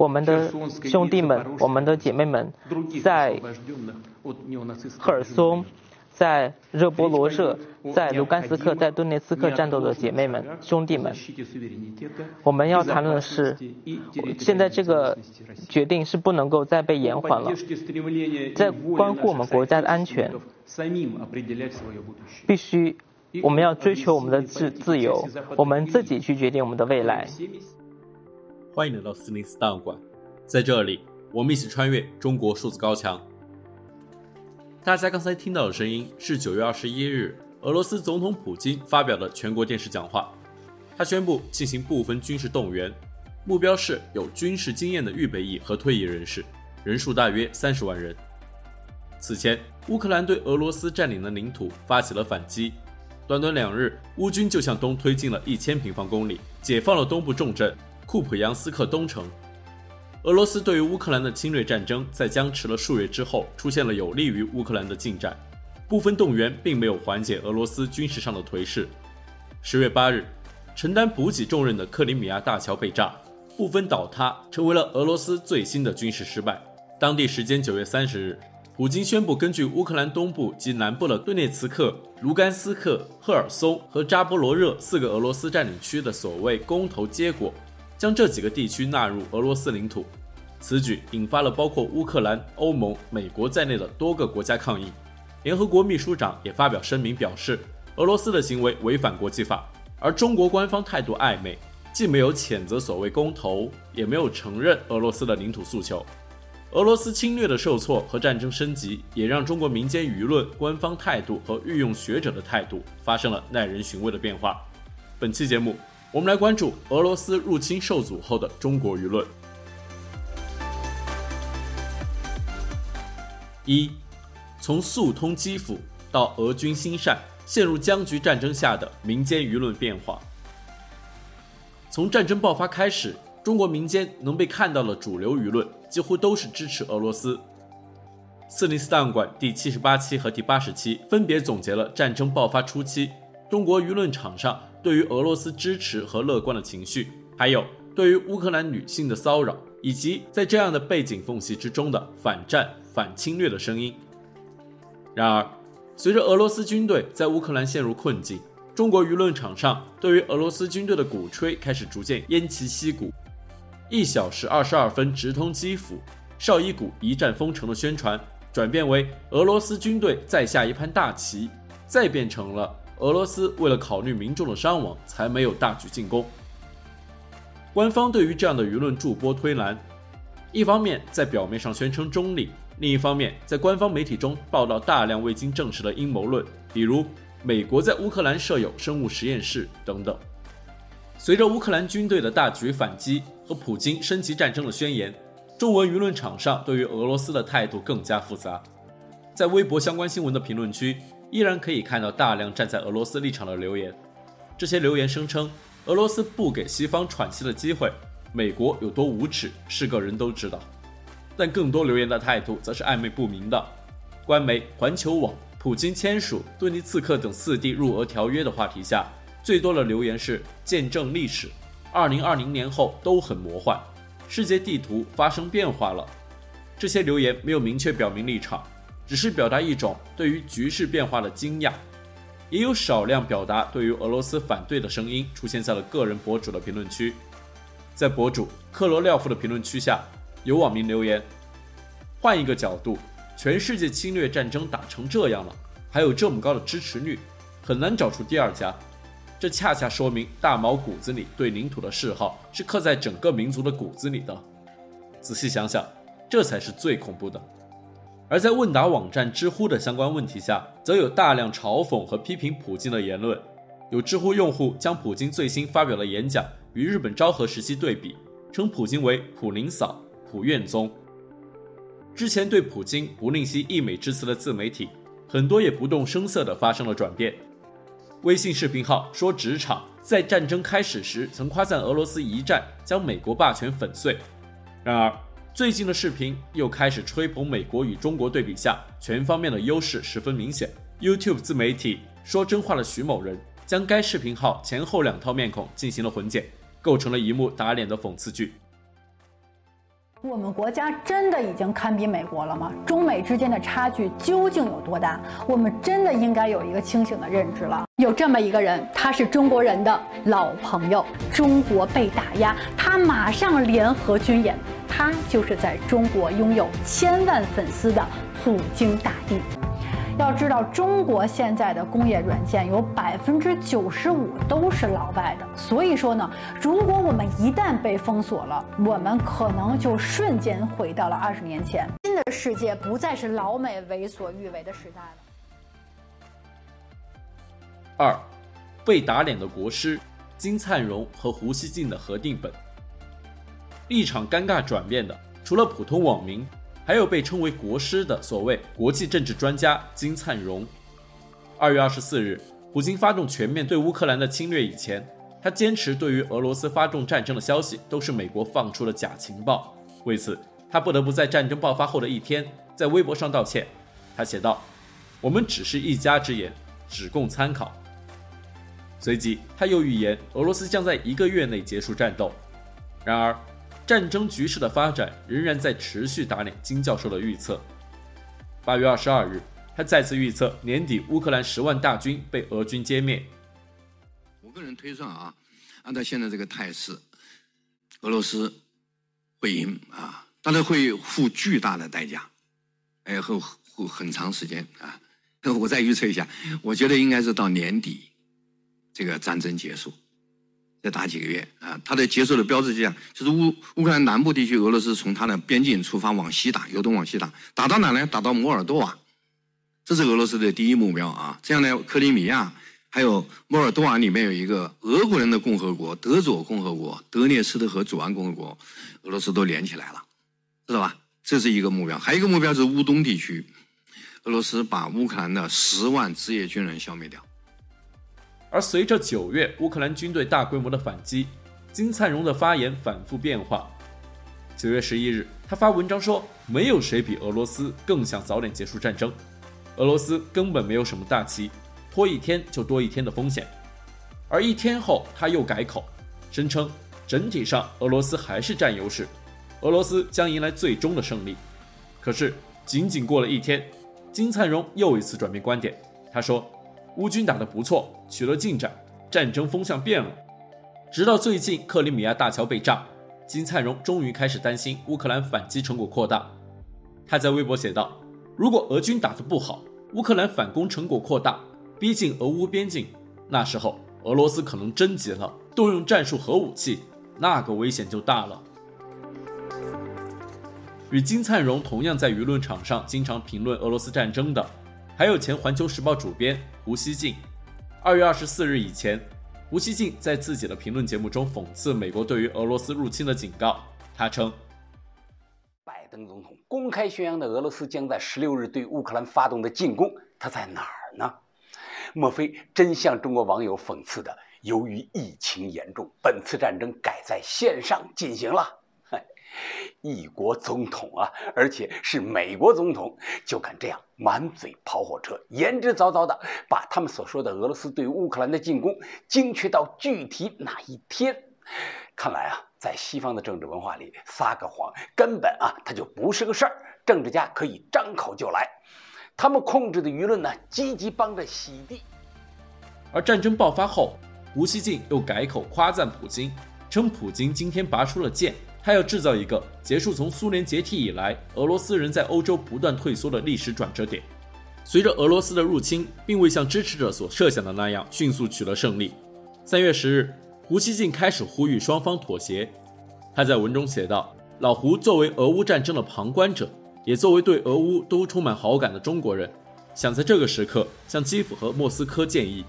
我们的兄弟们、我们的姐妹们，在赫尔松。在热波罗热，在卢甘斯克、在顿涅茨克战斗的姐妹们、兄弟们，我们要谈论的是，现在这个决定是不能够再被延缓了，在关乎我们国家的安全，必须我们要追求我们的自自由，我们自己去决定我们的未来。欢迎来到四零四档案馆，在这里，我们一起穿越中国数字高墙。大家刚才听到的声音是九月二十一日，俄罗斯总统普京发表的全国电视讲话。他宣布进行部分军事动员，目标是有军事经验的预备役和退役人士，人数大约三十万人。此前，乌克兰对俄罗斯占领的领土发起了反击，短短两日，乌军就向东推进了一千平方公里，解放了东部重镇库普扬斯克东城。俄罗斯对于乌克兰的侵略战争在僵持了数月之后，出现了有利于乌克兰的进展。部分动员并没有缓解俄罗斯军事上的颓势。十月八日，承担补给重任的克里米亚大桥被炸，部分倒塌，成为了俄罗斯最新的军事失败。当地时间九月三十日，普京宣布根据乌克兰东部及南部的顿涅茨克、卢甘斯克、赫尔松和扎波罗热四个俄罗斯占领区的所谓公投结果。将这几个地区纳入俄罗斯领土，此举引发了包括乌克兰、欧盟、美国在内的多个国家抗议。联合国秘书长也发表声明表示，俄罗斯的行为违反国际法。而中国官方态度暧昧，既没有谴责所谓公投，也没有承认俄罗斯的领土诉求。俄罗斯侵略的受挫和战争升级，也让中国民间舆论、官方态度和御用学者的态度发生了耐人寻味的变化。本期节目。我们来关注俄罗斯入侵受阻后的中国舆论。一，从速通基辅到俄军心善，陷入僵局战争下的民间舆论变化。从战争爆发开始，中国民间能被看到的主流舆论几乎都是支持俄罗斯。四零四档案馆第七十八期和第八十期分别总结了战争爆发初期中国舆论场上。对于俄罗斯支持和乐观的情绪，还有对于乌克兰女性的骚扰，以及在这样的背景缝隙之中的反战、反侵略的声音。然而，随着俄罗斯军队在乌克兰陷入困境，中国舆论场上对于俄罗斯军队的鼓吹开始逐渐偃旗息鼓。一小时二十二分直通基辅，绍伊古一战封城的宣传，转变为俄罗斯军队再下一盘大棋，再变成了。俄罗斯为了考虑民众的伤亡，才没有大举进攻。官方对于这样的舆论助波推澜，一方面在表面上宣称中立，另一方面在官方媒体中报道大量未经证实的阴谋论，比如美国在乌克兰设有生物实验室等等。随着乌克兰军队的大举反击和普京升级战争的宣言，中文舆论场上对于俄罗斯的态度更加复杂。在微博相关新闻的评论区，依然可以看到大量站在俄罗斯立场的留言，这些留言声称俄罗斯不给西方喘息的机会，美国有多无耻，是个人都知道。但更多留言的态度则是暧昧不明的。官媒环球网，普京签署顿尼茨克等四地入俄条约的话题下，最多的留言是见证历史，二零二零年后都很魔幻，世界地图发生变化了。这些留言没有明确表明立场。只是表达一种对于局势变化的惊讶，也有少量表达对于俄罗斯反对的声音出现在了个人博主的评论区。在博主克罗廖夫的评论区下，有网民留言：“换一个角度，全世界侵略战争打成这样了，还有这么高的支持率，很难找出第二家。这恰恰说明大毛骨子里对领土的嗜好是刻在整个民族的骨子里的。仔细想想，这才是最恐怖的。”而在问答网站知乎的相关问题下，则有大量嘲讽和批评普京的言论。有知乎用户将普京最新发表的演讲与日本昭和时期对比，称普京为“普林嫂”“普院宗”。之前对普京不吝惜溢美之词的自媒体，很多也不动声色地发生了转变。微信视频号说职场在战争开始时曾夸赞俄罗斯一战将美国霸权粉碎，然而。最近的视频又开始吹捧美国与中国对比下全方面的优势十分明显。YouTube 自媒体说真话的徐某人将该视频号前后两套面孔进行了混剪，构成了一幕打脸的讽刺剧。我们国家真的已经堪比美国了吗？中美之间的差距究竟有多大？我们真的应该有一个清醒的认知了。有这么一个人，他是中国人的老朋友。中国被打压，他马上联合军演，他就是在中国拥有千万粉丝的普京大帝。要知道，中国现在的工业软件有百分之九十五都是老外的，所以说呢，如果我们一旦被封锁了，我们可能就瞬间回到了二十年前。新的世界不再是老美为所欲为的时代了。二，被打脸的国师金灿荣和胡锡进的合订本，立场尴尬转变的，除了普通网民。还有被称为国师的所谓国际政治专家金灿荣。二月二十四日，普京发动全面对乌克兰的侵略以前，他坚持对于俄罗斯发动战争的消息都是美国放出的假情报。为此，他不得不在战争爆发后的一天在微博上道歉。他写道：“我们只是一家之言，只供参考。”随即，他又预言俄罗斯将在一个月内结束战斗。然而，战争局势的发展仍然在持续打脸金教授的预测。八月二十二日，他再次预测年底乌克兰十万大军被俄军歼灭。我个人推算啊，按照现在这个态势，俄罗斯会赢啊，但是会付巨大的代价，哎，会会很长时间啊。我再预测一下，我觉得应该是到年底，这个战争结束。再打几个月啊！它的结束的标志就这样，就是乌乌克兰南部地区，俄罗斯从它的边境出发往西打，由东往西打，打到哪呢？打到摩尔多瓦，这是俄罗斯的第一目标啊！这样呢，克里米亚还有摩尔多瓦里面有一个俄国人的共和国——德佐共和国、德涅斯特河左岸共和国，俄罗斯都连起来了，知道吧？这是一个目标，还有一个目标是乌东地区，俄罗斯把乌克兰的十万职业军人消灭掉。而随着九月乌克兰军队大规模的反击，金灿荣的发言反复变化。九月十一日，他发文章说：“没有谁比俄罗斯更想早点结束战争，俄罗斯根本没有什么大旗，拖一天就多一天的风险。”而一天后，他又改口，声称整体上俄罗斯还是占优势，俄罗斯将迎来最终的胜利。可是仅仅过了一天，金灿荣又一次转变观点，他说。乌军打得不错，取了进展，战争风向变了。直到最近克里米亚大桥被炸，金灿荣终于开始担心乌克兰反击成果扩大。他在微博写道：“如果俄军打得不好，乌克兰反攻成果扩大，逼近俄乌边境，那时候俄罗斯可能真急了，动用战术核武器，那个危险就大了。”与金灿荣同样在舆论场上经常评论俄罗斯战争的。还有前《环球时报》主编胡锡进，二月二十四日以前，胡锡进在自己的评论节目中讽刺美国对于俄罗斯入侵的警告。他称，拜登总统公开宣扬的俄罗斯将在十六日对乌克兰发动的进攻，他在哪儿呢？莫非真像中国网友讽刺的，由于疫情严重，本次战争改在线上进行了？一国总统啊，而且是美国总统，就敢这样满嘴跑火车，言之凿凿的把他们所说的俄罗斯对乌克兰的进攻精确到具体哪一天。看来啊，在西方的政治文化里，撒个谎根本啊，它就不是个事儿。政治家可以张口就来，他们控制的舆论呢，积极帮着洗地。而战争爆发后，胡锡进又改口夸赞普京，称普京今天拔出了剑。他要制造一个结束从苏联解体以来，俄罗斯人在欧洲不断退缩的历史转折点。随着俄罗斯的入侵，并未像支持者所设想的那样迅速取得胜利。三月十日，胡锡进开始呼吁双方妥协。他在文中写道：“老胡作为俄乌战争的旁观者，也作为对俄乌都充满好感的中国人，想在这个时刻向基辅和莫斯科建议，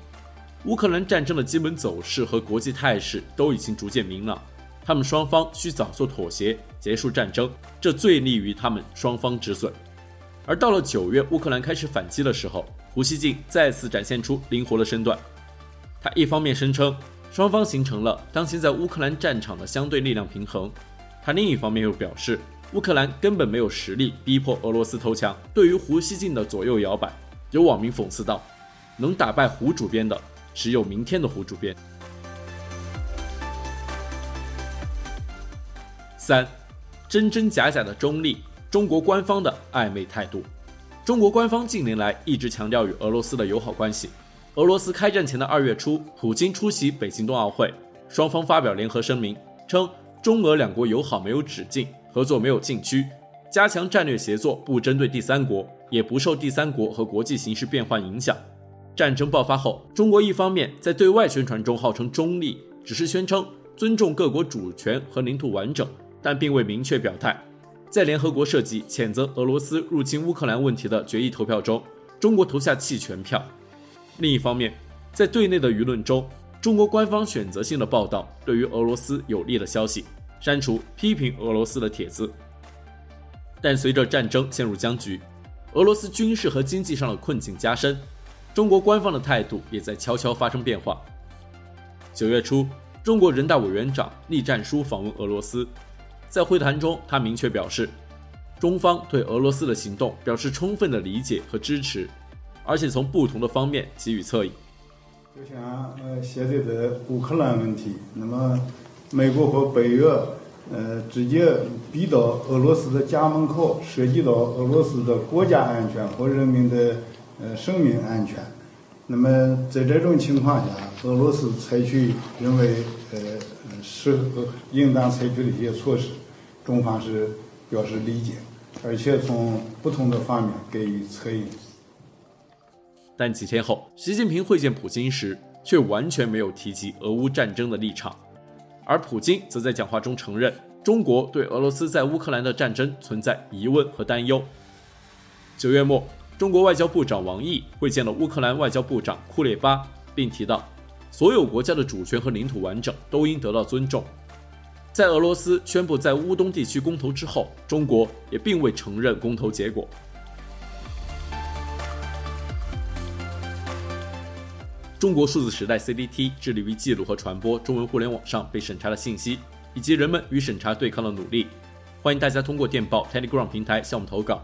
乌克兰战争的基本走势和国际态势都已经逐渐明朗。”他们双方需早做妥协，结束战争，这最利于他们双方止损。而到了九月，乌克兰开始反击的时候，胡锡进再次展现出灵活的身段。他一方面声称双方形成了当前在乌克兰战场的相对力量平衡，他另一方面又表示乌克兰根本没有实力逼迫俄罗斯投降。对于胡锡进的左右摇摆，有网民讽刺道：“能打败胡主编的，只有明天的胡主编。”三，真真假假的中立，中国官方的暧昧态度。中国官方近年来一直强调与俄罗斯的友好关系。俄罗斯开战前的二月初，普京出席北京冬奥会，双方发表联合声明，称中俄两国友好没有止境，合作没有禁区，加强战略协作，不针对第三国，也不受第三国和国际形势变幻影响。战争爆发后，中国一方面在对外宣传中号称中立，只是宣称尊重各国主权和领土完整。但并未明确表态。在联合国设计谴责俄罗斯入侵乌克兰问题的决议投票中，中国投下弃权票。另一方面，在对内的舆论中，中国官方选择性的报道对于俄罗斯有利的消息，删除批评俄罗斯的帖子。但随着战争陷入僵局，俄罗斯军事和经济上的困境加深，中国官方的态度也在悄悄发生变化。九月初，中国人大委员长栗战书访问俄罗斯。在会谈中，他明确表示，中方对俄罗斯的行动表示充分的理解和支持，而且从不同的方面给予策应。就像呃现在的乌克兰问题，那么美国和北约呃直接逼到俄罗斯的家门口，涉及到俄罗斯的国家安全和人民的呃生命安全。那么在这种情况下，俄罗斯采取认为呃是应当采取的一些措施。中方是表示理解，而且从不同的方面给予策应。但几天后，习近平会见普京时，却完全没有提及俄乌战争的立场，而普京则在讲话中承认，中国对俄罗斯在乌克兰的战争存在疑问和担忧。九月末，中国外交部长王毅会见了乌克兰外交部长库列巴，并提到，所有国家的主权和领土完整都应得到尊重。在俄罗斯宣布在乌东地区公投之后，中国也并未承认公投结果。中国数字时代 （CDT） 致力于记录和传播中文互联网上被审查的信息，以及人们与审查对抗的努力。欢迎大家通过电报 Telegram 平台向我们投稿，